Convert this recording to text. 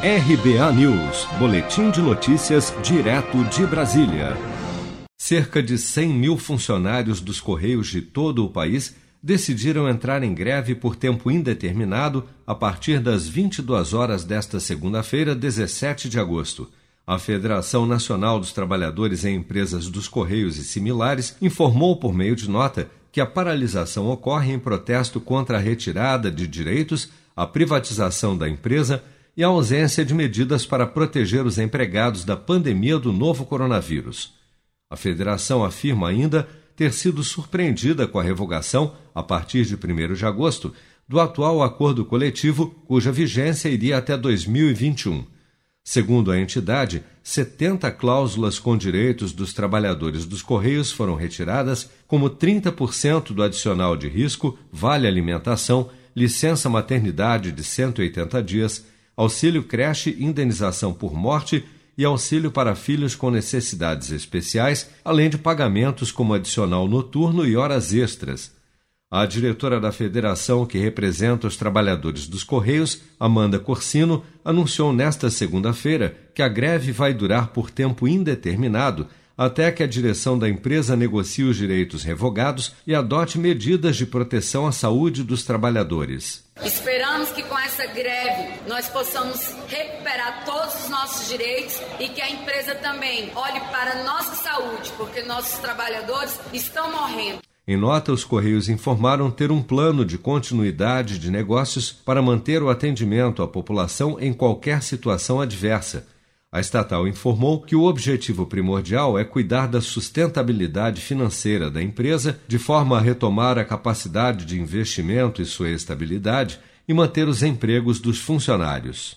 RBA News, Boletim de Notícias, direto de Brasília. Cerca de 100 mil funcionários dos Correios de todo o país decidiram entrar em greve por tempo indeterminado a partir das 22 horas desta segunda-feira, 17 de agosto. A Federação Nacional dos Trabalhadores em Empresas dos Correios e similares informou por meio de nota que a paralisação ocorre em protesto contra a retirada de direitos, a privatização da empresa e a ausência de medidas para proteger os empregados da pandemia do novo coronavírus. A federação afirma ainda ter sido surpreendida com a revogação, a partir de 1 de agosto, do atual acordo coletivo, cuja vigência iria até 2021. Segundo a entidade, 70 cláusulas com direitos dos trabalhadores dos Correios foram retiradas, como 30% do adicional de risco, vale alimentação, licença maternidade de 180 dias, auxílio creche, indenização por morte e auxílio para filhos com necessidades especiais, além de pagamentos como adicional noturno e horas extras. A diretora da federação que representa os trabalhadores dos Correios, Amanda Corsino, anunciou nesta segunda-feira que a greve vai durar por tempo indeterminado até que a direção da empresa negocie os direitos revogados e adote medidas de proteção à saúde dos trabalhadores. Esperamos que com essa greve nós possamos recuperar todos os nossos direitos e que a empresa também olhe para a nossa saúde, porque nossos trabalhadores estão morrendo. Em nota, os Correios informaram ter um plano de continuidade de negócios para manter o atendimento à população em qualquer situação adversa a estatal informou que o objetivo primordial é cuidar da sustentabilidade financeira da empresa, de forma a retomar a capacidade de investimento e sua estabilidade e manter os empregos dos funcionários.